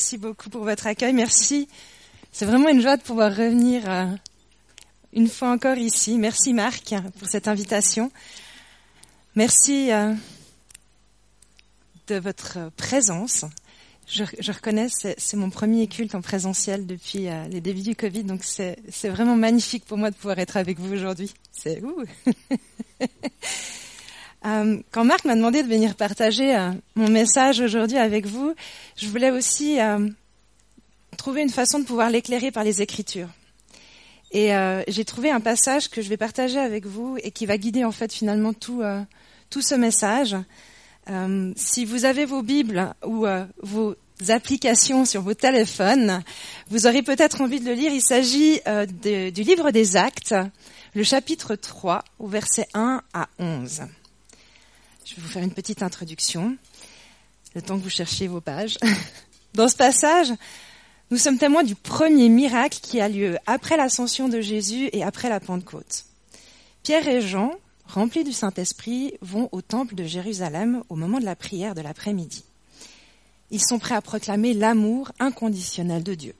Merci beaucoup pour votre accueil. Merci. C'est vraiment une joie de pouvoir revenir euh, une fois encore ici. Merci Marc pour cette invitation. Merci euh, de votre présence. Je, reconnais, c'est mon premier culte en présentiel depuis euh, les débuts du Covid, donc c'est vraiment magnifique pour moi de pouvoir être avec vous aujourd'hui. C'est ouh Euh, quand Marc m'a demandé de venir partager euh, mon message aujourd'hui avec vous, je voulais aussi euh, trouver une façon de pouvoir l'éclairer par les Écritures. Et j'ai trouvé un passage que je vais partager avec vous et qui va guider en fait finalement tout, tout ce message. si vous avez vos Bibles ou vos applications sur vos téléphones, vous aurez peut-être envie de le lire. Il s'agit du livre des Actes, le chapitre 3, au verset 1 à 11. Je vais vous faire une petite introduction, le temps que vous cherchiez vos pages. Dans ce passage, nous sommes témoins du premier miracle qui a lieu après l'ascension de Jésus et après la Pentecôte. Pierre et Jean, remplis du Saint-Esprit, vont au temple de Jérusalem au moment de la prière de l'après-midi. Ils sont prêts à proclamer l'amour inconditionnel de Dieu.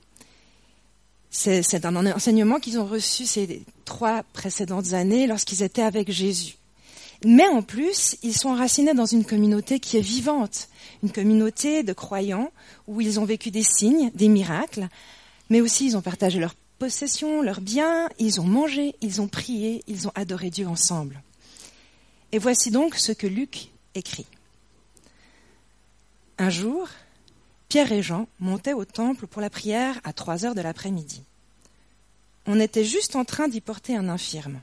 C'est un enseignement qu'ils ont reçu ces trois précédentes années lorsqu'ils étaient avec Jésus. Mais en plus, ils sont enracinés dans une communauté qui est vivante, une communauté de croyants où ils ont vécu des signes, des miracles, mais aussi ils ont partagé leurs possessions, leurs biens, ils ont mangé, ils ont prié, ils ont adoré Dieu ensemble. Et voici donc ce que Luc écrit. Un jour, Pierre et Jean montaient au temple pour la prière à trois heures de l'après-midi. On était juste en train d'y porter un infirme.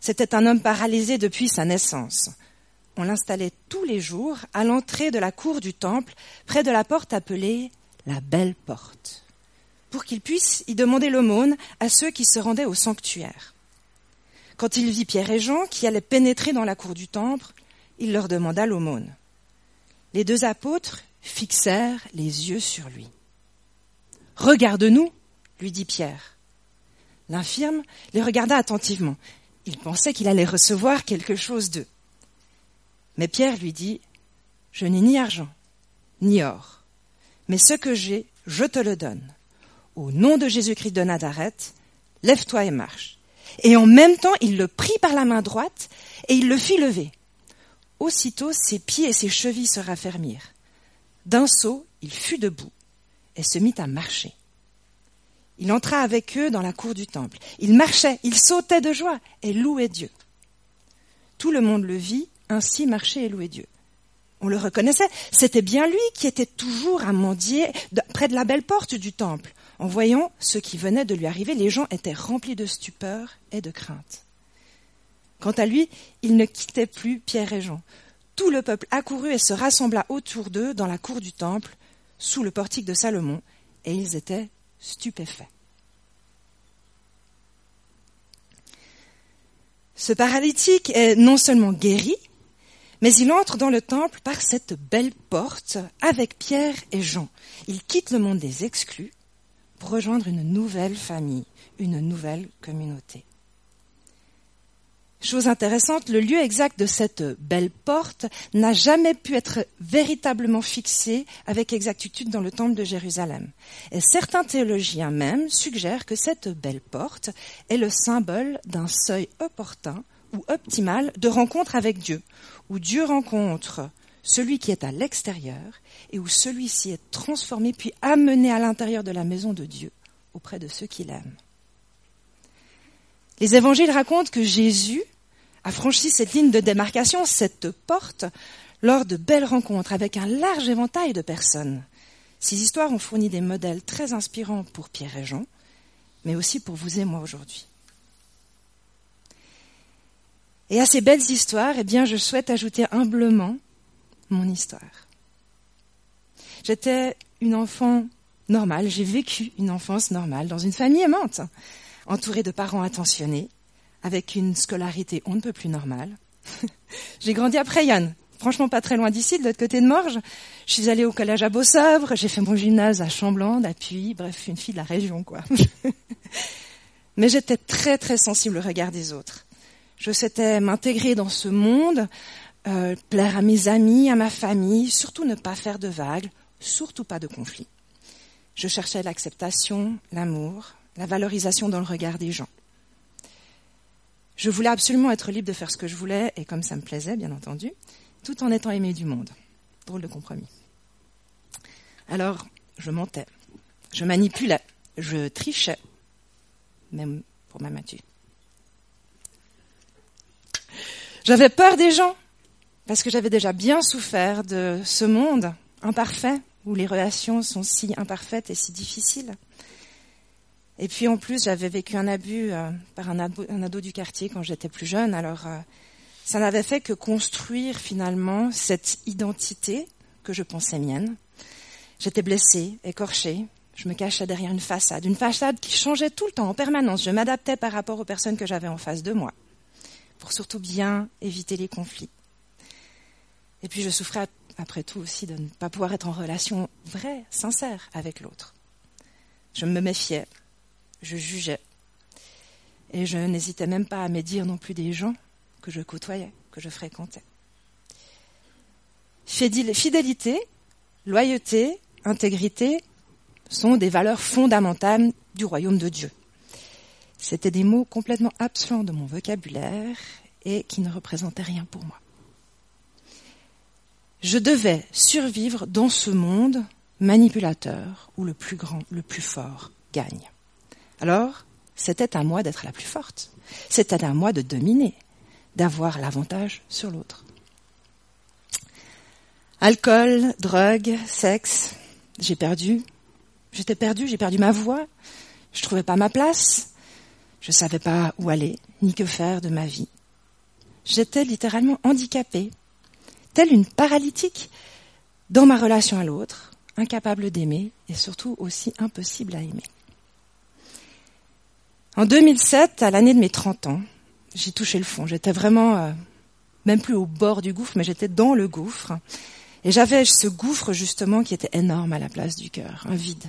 C'était un homme paralysé depuis sa naissance. On l'installait tous les jours à l'entrée de la cour du temple, près de la porte appelée la belle porte, pour qu'il puisse y demander l'aumône à ceux qui se rendaient au sanctuaire. Quand il vit Pierre et Jean qui allaient pénétrer dans la cour du temple, il leur demanda l'aumône. Les deux apôtres fixèrent les yeux sur lui. Regarde-nous, lui dit Pierre. L'infirme les regarda attentivement. Il pensait qu'il allait recevoir quelque chose d'eux. Mais Pierre lui dit, Je n'ai ni argent, ni or, mais ce que j'ai, je te le donne. Au nom de Jésus-Christ de Nazareth, lève-toi et marche. Et en même temps, il le prit par la main droite et il le fit lever. Aussitôt, ses pieds et ses chevilles se raffermirent. D'un saut, il fut debout et se mit à marcher. Il entra avec eux dans la cour du temple. Il marchait, il sautait de joie et louait Dieu. Tout le monde le vit ainsi marcher et louer Dieu. On le reconnaissait, c'était bien lui qui était toujours à mendier près de la belle porte du temple. En voyant ce qui venait de lui arriver, les gens étaient remplis de stupeur et de crainte. Quant à lui, il ne quittait plus Pierre et Jean. Tout le peuple accourut et se rassembla autour d'eux dans la cour du temple, sous le portique de Salomon, et ils étaient stupéfait. Ce paralytique est non seulement guéri, mais il entre dans le temple par cette belle porte avec Pierre et Jean. Il quitte le monde des exclus pour rejoindre une nouvelle famille, une nouvelle communauté. Chose intéressante, le lieu exact de cette belle porte n'a jamais pu être véritablement fixé avec exactitude dans le temple de Jérusalem. Et certains théologiens même suggèrent que cette belle porte est le symbole d'un seuil opportun ou optimal de rencontre avec Dieu, où Dieu rencontre celui qui est à l'extérieur et où celui-ci est transformé puis amené à l'intérieur de la maison de Dieu auprès de ceux qu'il aime. Les évangiles racontent que Jésus a franchi cette ligne de démarcation, cette porte, lors de belles rencontres avec un large éventail de personnes. Ces histoires ont fourni des modèles très inspirants pour Pierre et Jean, mais aussi pour vous et moi aujourd'hui. Et à ces belles histoires, eh je souhaite ajouter humblement mon histoire. J'étais une enfant normale, j'ai vécu une enfance normale dans une famille aimante entourée de parents attentionnés, avec une scolarité on ne peut plus normale. j'ai grandi après Yann, franchement pas très loin d'ici, de l'autre côté de Morges. Je suis allée au collège à Beausœuvre, j'ai fait mon gymnase à Chamblande, à Puy, bref, une fille de la région, quoi. Mais j'étais très très sensible au regard des autres. Je souhaitais m'intégrer dans ce monde, euh, plaire à mes amis, à ma famille, surtout ne pas faire de vagues, surtout pas de conflits. Je cherchais l'acceptation, l'amour, la valorisation dans le regard des gens. Je voulais absolument être libre de faire ce que je voulais, et comme ça me plaisait, bien entendu, tout en étant aimé du monde. Drôle de compromis. Alors, je mentais, je manipulais, je trichais, même pour ma mature. J'avais peur des gens, parce que j'avais déjà bien souffert de ce monde imparfait, où les relations sont si imparfaites et si difficiles. Et puis en plus, j'avais vécu un abus euh, par un ado, du quartier quand j'étais plus jeune. Alors, euh, ça n'avait fait que construire finalement cette identité que je pensais mienne. J'étais blessée, écorchée. Je me cachais derrière une façade, une façade qui changeait tout le temps, en permanence. Je m'adaptais par rapport aux personnes que j'avais en face de moi, pour surtout bien éviter les conflits. Et puis je souffrais après tout aussi de ne pas pouvoir être en relation vraie, sincère avec l'autre. Je me méfiais, je jugeais. Et je n'hésitais même pas à médire non plus des gens que je côtoyais, que je fréquentais. Fidélité, loyauté, intégrité sont des valeurs fondamentales du royaume de Dieu. C'étaient des mots complètement absents de mon vocabulaire et qui ne représentaient rien pour moi. Je devais survivre dans ce monde manipulateur où le plus grand, le plus fort gagne. Alors, c'était à moi d'être la plus forte. C'était à moi de dominer, d'avoir l'avantage sur l'autre. Alcool, drogue, sexe, j'ai perdu. J'étais perdu, j'ai perdu ma voix. Je trouvais pas ma place. Je savais pas où aller, ni que faire de ma vie. J'étais littéralement handicapée, telle une paralytique dans ma relation à l'autre, incapable d'aimer et surtout aussi impossible à aimer. En 2007, à l'année de mes 30 ans, j'ai touché le fond. J'étais vraiment, euh, même plus au bord du gouffre, mais j'étais dans le gouffre. Et j'avais ce gouffre justement qui était énorme à la place du cœur, un vide.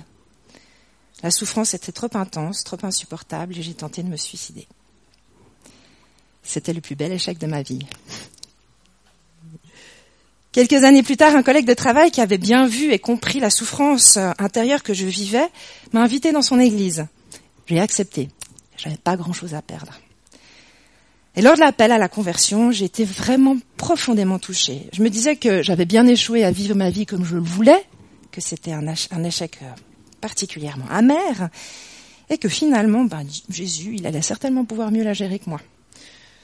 La souffrance était trop intense, trop insupportable, et j'ai tenté de me suicider. C'était le plus bel échec de ma vie. Quelques années plus tard, un collègue de travail qui avait bien vu et compris la souffrance intérieure que je vivais m'a invité dans son église. J'ai accepté. J'avais pas grand chose à perdre. Et lors de l'appel à la conversion, été vraiment profondément touchée. Je me disais que j'avais bien échoué à vivre ma vie comme je le voulais, que c'était un, échec euh, particulièrement amer, et que finalement, ben, Jésus, il allait certainement pouvoir mieux la gérer que moi.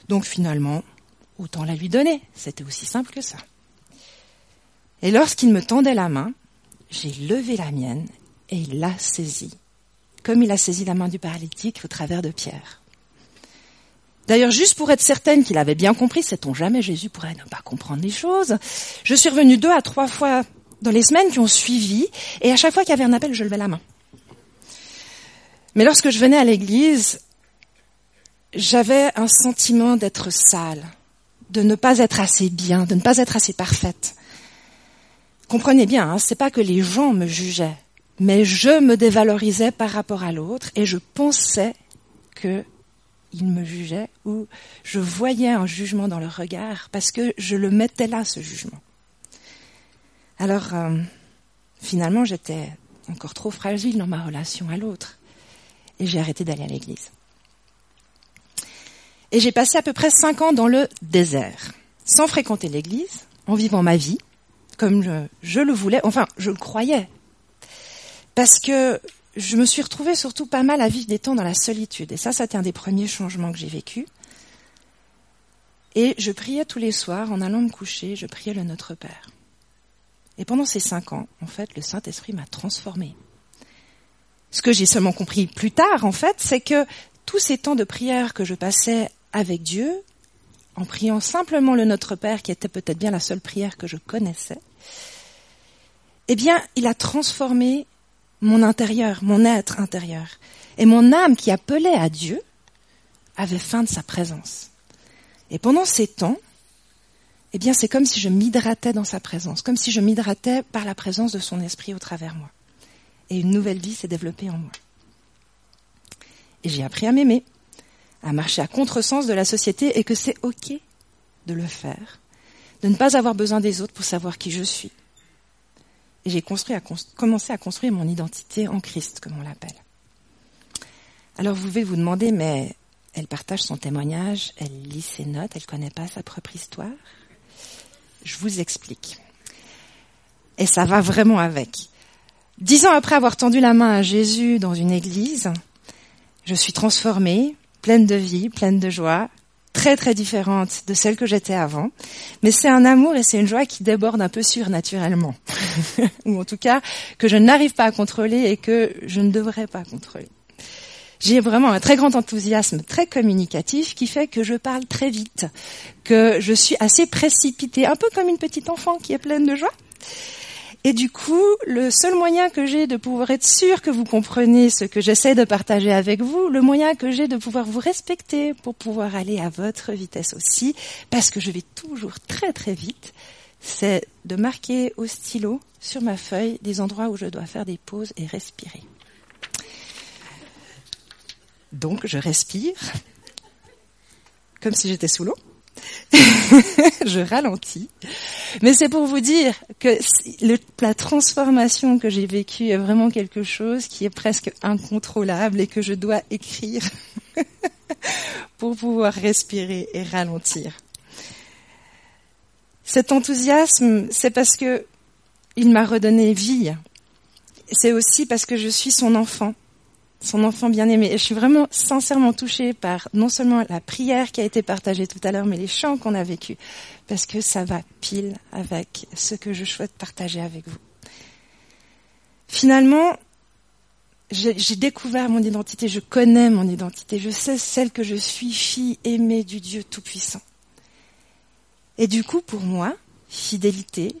Donc finalement, autant la lui donner. C'était aussi simple que ça. Et lorsqu'il me tendait la main, j'ai levé la mienne et il l'a saisie comme il a saisi la main du paralytique au travers de Pierre. D'ailleurs, juste pour être certaine qu'il avait bien compris, sait-on jamais, Jésus pourrait ne pas comprendre les choses, je suis revenue deux à trois fois dans les semaines qui ont suivi, et à chaque fois qu'il y avait un appel, je levais la main. Mais lorsque je venais à l'église, j'avais un sentiment d'être sale, de ne pas être assez bien, de ne pas être assez parfaite. Comprenez bien, hein, c'est pas que les gens me jugeaient, mais je me dévalorisais par rapport à l'autre et je pensais que il me jugeait ou je voyais un jugement dans le regard parce que je le mettais là, ce jugement. Alors, euh, finalement, j'étais encore trop fragile dans ma relation à l'autre et j'ai arrêté d'aller à l'église. Et j'ai passé à peu près cinq ans dans le désert, sans fréquenter l'église, en vivant ma vie, comme je le voulais, enfin, je le croyais, parce que je me suis retrouvée surtout pas mal à vivre des temps dans la solitude. Et ça, c'était un des premiers changements que j'ai vécu. Et je priais tous les soirs, en allant me coucher, je priais le Notre Père. Et pendant ces cinq ans, en fait, le Saint-Esprit m'a transformée. Ce que j'ai seulement compris plus tard, en fait, c'est que tous ces temps de prière que je passais avec Dieu, en priant simplement le Notre Père, qui était peut-être bien la seule prière que je connaissais, eh bien, il a transformé mon intérieur, mon être intérieur. Et mon âme qui appelait à Dieu avait faim de sa présence. Et pendant ces temps, eh bien, c'est comme si je m'hydratais dans sa présence, comme si je m'hydratais par la présence de son esprit au travers moi. Et une nouvelle vie s'est développée en moi. Et j'ai appris à m'aimer, à marcher à contresens de la société et que c'est ok de le faire, de ne pas avoir besoin des autres pour savoir qui je suis. J'ai commencé à construire mon identité en Christ, comme on l'appelle. Alors vous pouvez vous demander, mais elle partage son témoignage, elle lit ses notes, elle ne connaît pas sa propre histoire? Je vous explique. Et ça va vraiment avec. Dix ans après avoir tendu la main à Jésus dans une église, je suis transformée, pleine de vie, pleine de joie, très très différente de celle que j'étais avant. Mais c'est un amour et c'est une joie qui déborde un peu surnaturellement. Ou en tout cas, que je n'arrive pas à contrôler et que je ne devrais pas contrôler. J'ai vraiment un très grand enthousiasme, très communicatif, qui fait que je parle très vite, que je suis assez précipitée, un peu comme une petite enfant qui est pleine de joie. Et du coup, le seul moyen que j'ai de pouvoir être sûr que vous comprenez ce que j'essaie de partager avec vous, le moyen que j'ai de pouvoir vous respecter pour pouvoir aller à votre vitesse aussi, parce que je vais toujours très très vite, c'est de marquer au stylo sur ma feuille des endroits où je dois faire des pauses et respirer. Donc je respire comme si j'étais sous l'eau. je ralentis. Mais c'est pour vous dire que la transformation que j'ai vécue est vraiment quelque chose qui est presque incontrôlable et que je dois écrire pour pouvoir respirer et ralentir. Cet enthousiasme, c'est parce que il m'a redonné vie. C'est aussi parce que je suis son enfant son enfant bien-aimé. Je suis vraiment sincèrement touchée par non seulement la prière qui a été partagée tout à l'heure, mais les chants qu'on a vécus, parce que ça va pile avec ce que je souhaite partager avec vous. Finalement, j'ai découvert mon identité, je connais mon identité, je sais celle que je suis, fille aimée du Dieu Tout-Puissant. Et du coup, pour moi, fidélité,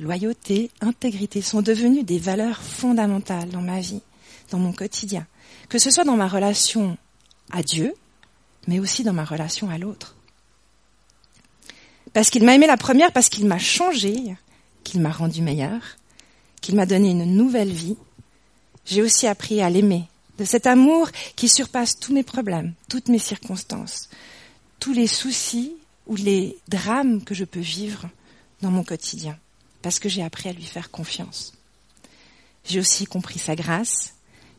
loyauté, intégrité sont devenues des valeurs fondamentales dans ma vie, dans mon quotidien que ce soit dans ma relation à Dieu, mais aussi dans ma relation à l'autre. Parce qu'il m'a aimé la première, parce qu'il m'a changé, qu'il m'a rendu meilleur, qu'il m'a donné une nouvelle vie. J'ai aussi appris à l'aimer, de cet amour qui surpasse tous mes problèmes, toutes mes circonstances, tous les soucis ou les drames que je peux vivre dans mon quotidien, parce que j'ai appris à lui faire confiance. J'ai aussi compris sa grâce,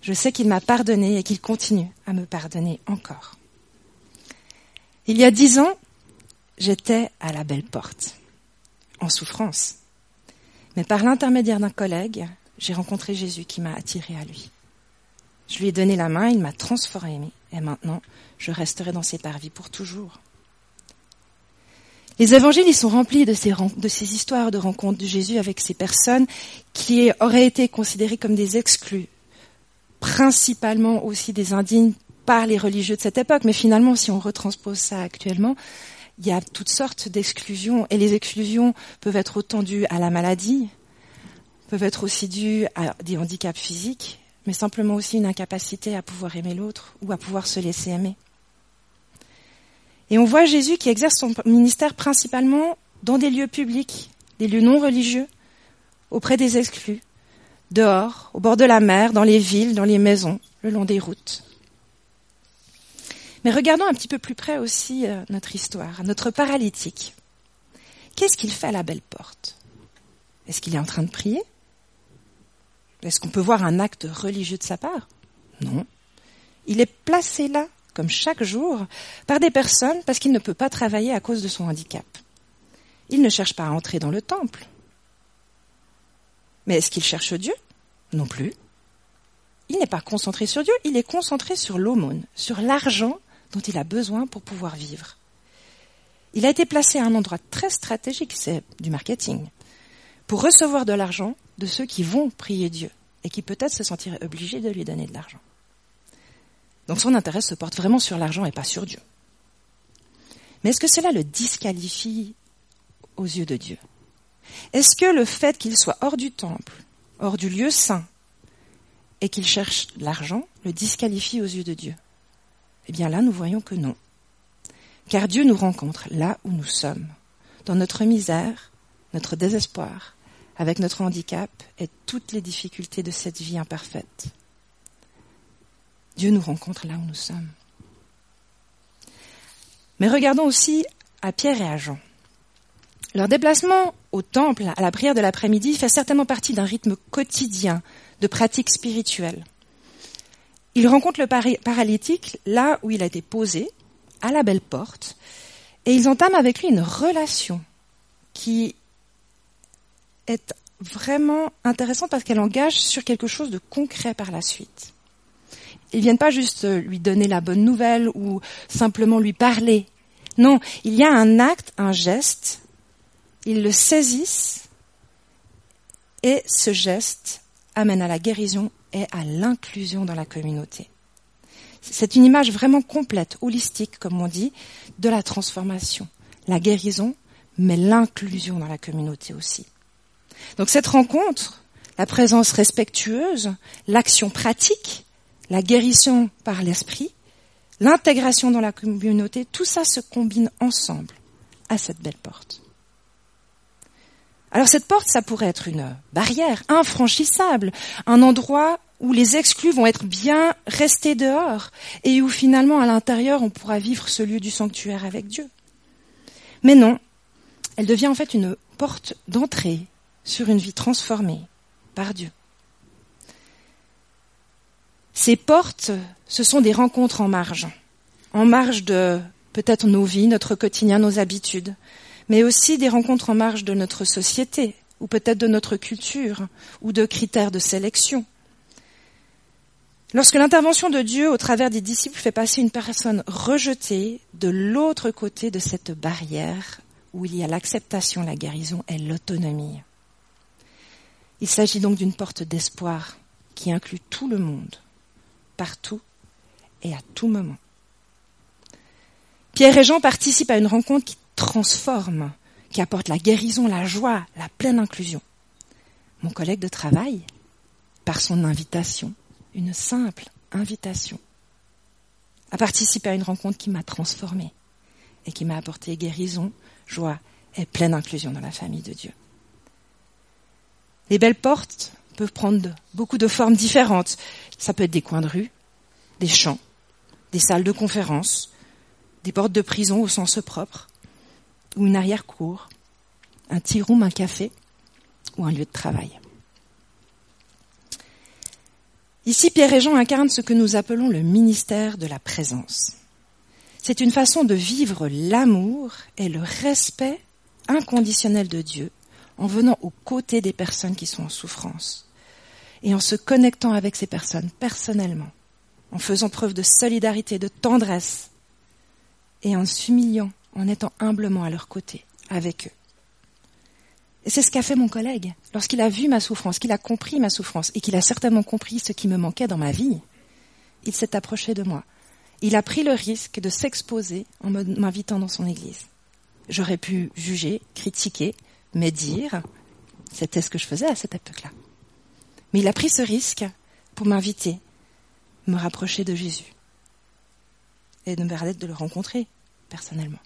je sais qu'il m'a pardonné et qu'il continue à me pardonner encore. Il y a dix ans, j'étais à la belle porte, en souffrance. Mais par l'intermédiaire d'un collègue, j'ai rencontré Jésus qui m'a attiré à lui. Je lui ai donné la main, il m'a transformé, et maintenant, je resterai dans ses parvis pour toujours. Les évangiles, ils sont remplis de ces, de ces histoires de rencontres de Jésus avec ces personnes qui auraient été considérées comme des exclus, principalement aussi des indignes par les religieux de cette époque, mais finalement, si on retranspose ça actuellement, il y a toutes sortes d'exclusions, et les exclusions peuvent être autant dues à la maladie, peuvent être aussi dues à des handicaps physiques, mais simplement aussi une incapacité à pouvoir aimer l'autre ou à pouvoir se laisser aimer. Et on voit Jésus qui exerce son ministère principalement dans des lieux publics, des lieux non religieux, auprès des exclus, dehors, au bord de la mer, dans les villes, dans les maisons, le long des routes. Mais regardons un petit peu plus près aussi euh, notre histoire, notre paralytique. Qu'est-ce qu'il fait à la belle porte? Est-ce qu'il est en train de prier? Est-ce qu'on peut voir un acte religieux de sa part? Non. Il est placé là, comme chaque jour, par des personnes parce qu'il ne peut pas travailler à cause de son handicap. Il ne cherche pas à entrer dans le temple. Mais est-ce qu'il cherche Dieu? Non plus. Il n'est pas concentré sur Dieu, il est concentré sur l'aumône, sur l'argent dont il a besoin pour pouvoir vivre. Il a été placé à un endroit très stratégique, c'est du marketing, pour recevoir de l'argent de ceux qui vont prier Dieu et qui peut-être se sentiraient obligés de lui donner de l'argent. Donc son intérêt se porte vraiment sur l'argent et pas sur Dieu. Mais est-ce que cela le disqualifie aux yeux de Dieu? Est-ce que le fait qu'il soit hors du temple, hors du lieu saint, et qu'il cherche l'argent, le disqualifie aux yeux de Dieu? Eh bien là, nous voyons que non. Car Dieu nous rencontre là où nous sommes, dans notre misère, notre désespoir, avec notre handicap et toutes les difficultés de cette vie imparfaite. Dieu nous rencontre là où nous sommes. Mais regardons aussi à Pierre et à Jean. Leur déplacement au temple, à la prière de l'après-midi, fait certainement partie d'un rythme quotidien de pratique spirituelle. Il rencontre le paralytique là où il a été posé, à la belle porte, et ils entament avec lui une relation qui est vraiment intéressante parce qu'elle engage sur quelque chose de concret par la suite. Ils viennent pas juste lui donner la bonne nouvelle ou simplement lui parler. Non, il y a un acte, un geste, ils le saisissent et ce geste amène à la guérison et à l'inclusion dans la communauté. C'est une image vraiment complète, holistique, comme on dit, de la transformation. La guérison, mais l'inclusion dans la communauté aussi. Donc cette rencontre, la présence respectueuse, l'action pratique, la guérison par l'esprit, l'intégration dans la communauté, tout ça se combine ensemble à cette belle porte. Alors cette porte, ça pourrait être une barrière infranchissable, un endroit où les exclus vont être bien restés dehors et où finalement à l'intérieur on pourra vivre ce lieu du sanctuaire avec Dieu. Mais non, elle devient en fait une porte d'entrée sur une vie transformée par Dieu. Ces portes, ce sont des rencontres en marge, en marge de peut-être nos vies, notre quotidien, nos habitudes, mais aussi des rencontres en marge de notre société, ou peut-être de notre culture, ou de critères de sélection. Lorsque l'intervention de Dieu au travers des disciples fait passer une personne rejetée de l'autre côté de cette barrière où il y a l'acceptation, la guérison et l'autonomie. Il s'agit donc d'une porte d'espoir qui inclut tout le monde, partout et à tout moment. Pierre et Jean participent à une rencontre qui transforme, qui apporte la guérison, la joie, la pleine inclusion. Mon collègue de travail, par son invitation, une simple invitation, a participé à une rencontre qui m'a transformée et qui m'a apporté guérison, joie et pleine inclusion dans la famille de Dieu. Les belles portes peuvent prendre beaucoup de formes différentes. Ça peut être des coins de rue, des champs, des salles de conférence, des portes de prison au sens propre, ou une arrière-cour, un tea room, un café ou un lieu de travail. Ici, Pierre et Jean incarnent ce que nous appelons le ministère de la présence. C'est une façon de vivre l'amour et le respect inconditionnel de Dieu en venant aux côtés des personnes qui sont en souffrance et en se connectant avec ces personnes personnellement, en faisant preuve de solidarité, de tendresse et en s'humiliant en étant humblement à leur côté, avec eux. Et c'est ce qu'a fait mon collègue. Lorsqu'il a vu ma souffrance, qu'il a compris ma souffrance et qu'il a certainement compris ce qui me manquait dans ma vie, il s'est approché de moi. Il a pris le risque de s'exposer en m'invitant dans son église. J'aurais pu juger, critiquer, médire. C'était ce que je faisais à cette époque-là. Mais il a pris ce risque pour m'inviter, me rapprocher de Jésus et de me permettre de le rencontrer personnellement.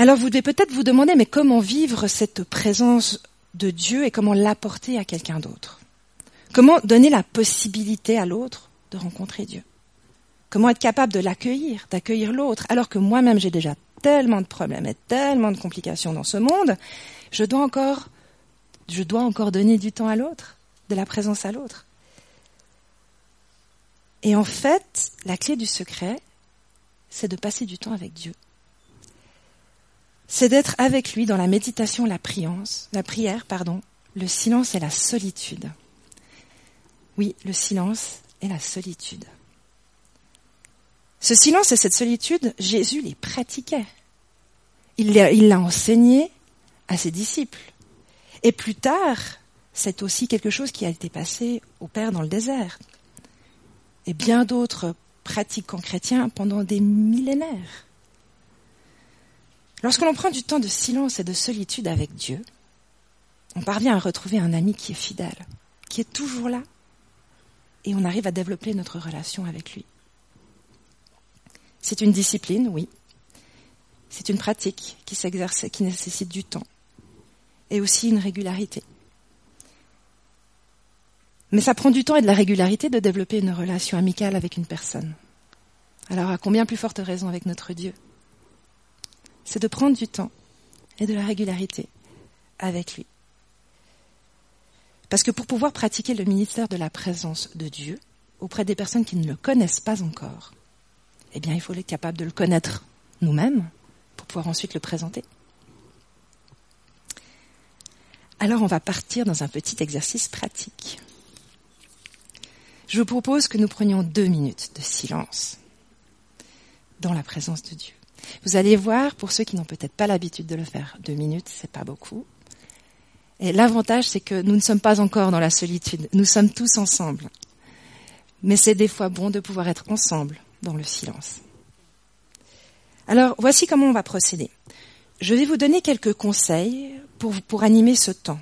Alors vous devez peut-être vous demander, mais comment vivre cette présence de Dieu et comment l'apporter à quelqu'un d'autre? Comment donner la possibilité à l'autre de rencontrer Dieu? Comment être capable de l'accueillir, d'accueillir l'autre, alors que moi-même j'ai déjà tellement de problèmes et tellement de complications dans ce monde, je dois encore, je dois encore donner du temps à l'autre, de la présence à l'autre? Et en fait, la clé du secret, c'est de passer du temps avec Dieu c'est d'être avec lui dans la méditation, la priance, la prière, pardon, le silence et la solitude. Oui, le silence et la solitude. Ce silence et cette solitude, Jésus les pratiquait. Il l'a enseigné à ses disciples. Et plus tard, c'est aussi quelque chose qui a été passé au Père dans le désert. Et bien d'autres pratiquants chrétiens pendant des millénaires. Lorsque l'on prend du temps de silence et de solitude avec Dieu, on parvient à retrouver un ami qui est fidèle, qui est toujours là, et on arrive à développer notre relation avec lui. C'est une discipline, oui. C'est une pratique qui s'exerce, qui nécessite du temps, et aussi une régularité. Mais ça prend du temps et de la régularité de développer une relation amicale avec une personne. Alors à combien plus forte raison avec notre Dieu? C'est de prendre du temps et de la régularité avec lui. Parce que pour pouvoir pratiquer le ministère de la présence de Dieu auprès des personnes qui ne le connaissent pas encore, eh bien, il faut être capable de le connaître nous-mêmes pour pouvoir ensuite le présenter. Alors, on va partir dans un petit exercice pratique. Je vous propose que nous prenions deux minutes de silence dans la présence de Dieu. Vous allez voir, pour ceux qui n'ont peut-être pas l'habitude de le faire, deux minutes, c'est pas beaucoup. Et l'avantage, c'est que nous ne sommes pas encore dans la solitude. Nous sommes tous ensemble. Mais c'est des fois bon de pouvoir être ensemble dans le silence. Alors, voici comment on va procéder. Je vais vous donner quelques conseils pour, pour animer ce temps.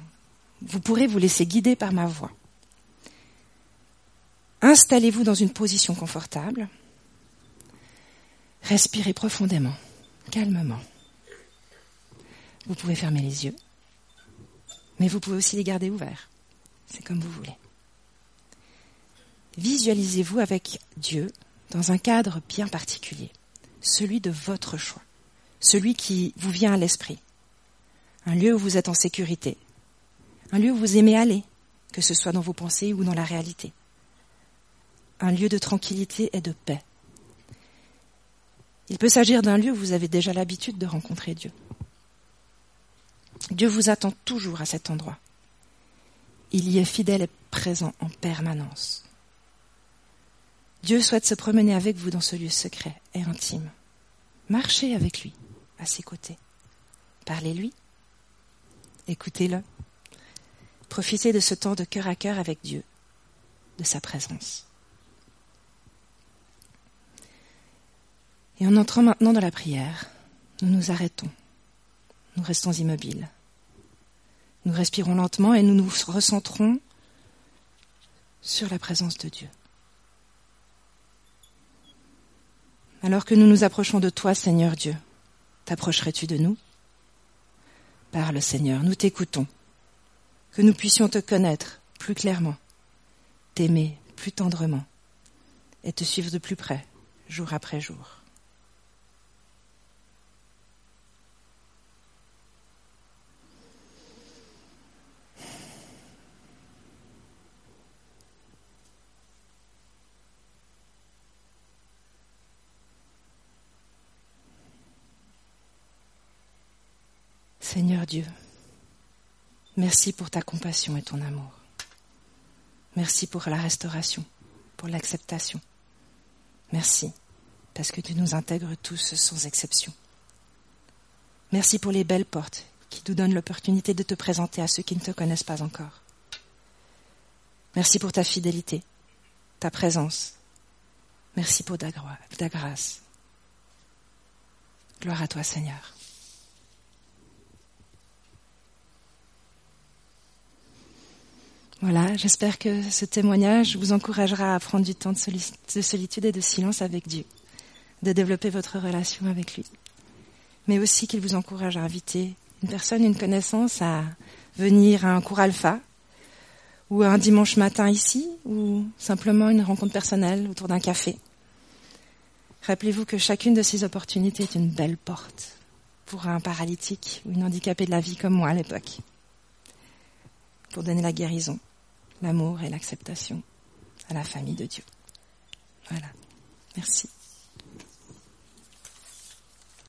Vous pourrez vous laisser guider par ma voix. Installez-vous dans une position confortable. Respirez profondément, calmement. Vous pouvez fermer les yeux, mais vous pouvez aussi les garder ouverts. C'est comme vous voulez. Visualisez-vous avec Dieu dans un cadre bien particulier, celui de votre choix, celui qui vous vient à l'esprit, un lieu où vous êtes en sécurité, un lieu où vous aimez aller, que ce soit dans vos pensées ou dans la réalité, un lieu de tranquillité et de paix, il peut s'agir d'un lieu où vous avez déjà l'habitude de rencontrer Dieu. Dieu vous attend toujours à cet endroit. Il y est fidèle et présent en permanence. Dieu souhaite se promener avec vous dans ce lieu secret et intime. Marchez avec lui, à ses côtés. Parlez-lui. Écoutez-le. Profitez de ce temps de cœur à cœur avec Dieu, de sa présence. Et en entrant maintenant dans la prière, nous nous arrêtons. Nous restons immobiles. Nous respirons lentement et nous nous recentrons sur la présence de Dieu. Alors que nous nous approchons de toi, Seigneur Dieu, t'approcherais-tu de nous? Parle, Seigneur, nous t'écoutons. Que nous puissions te connaître plus clairement, t'aimer plus tendrement et te suivre de plus près, jour après jour. Seigneur Dieu, merci pour ta compassion et ton amour. Merci pour la restauration, pour l'acceptation. Merci parce que tu nous intègres tous sans exception. Merci pour les belles portes qui nous donnent l'opportunité de te présenter à ceux qui ne te connaissent pas encore. Merci pour ta fidélité, ta présence. Merci pour ta grâce. Gloire à toi Seigneur. Voilà, j'espère que ce témoignage vous encouragera à prendre du temps de solitude et de silence avec Dieu, de développer votre relation avec lui, mais aussi qu'il vous encourage à inviter une personne, une connaissance à venir à un cours alpha ou un dimanche matin ici ou simplement une rencontre personnelle autour d'un café. Rappelez-vous que chacune de ces opportunités est une belle porte pour un paralytique ou une handicapée de la vie comme moi à l'époque, pour donner la guérison l'amour et l'acceptation à la famille de Dieu. Voilà. Merci.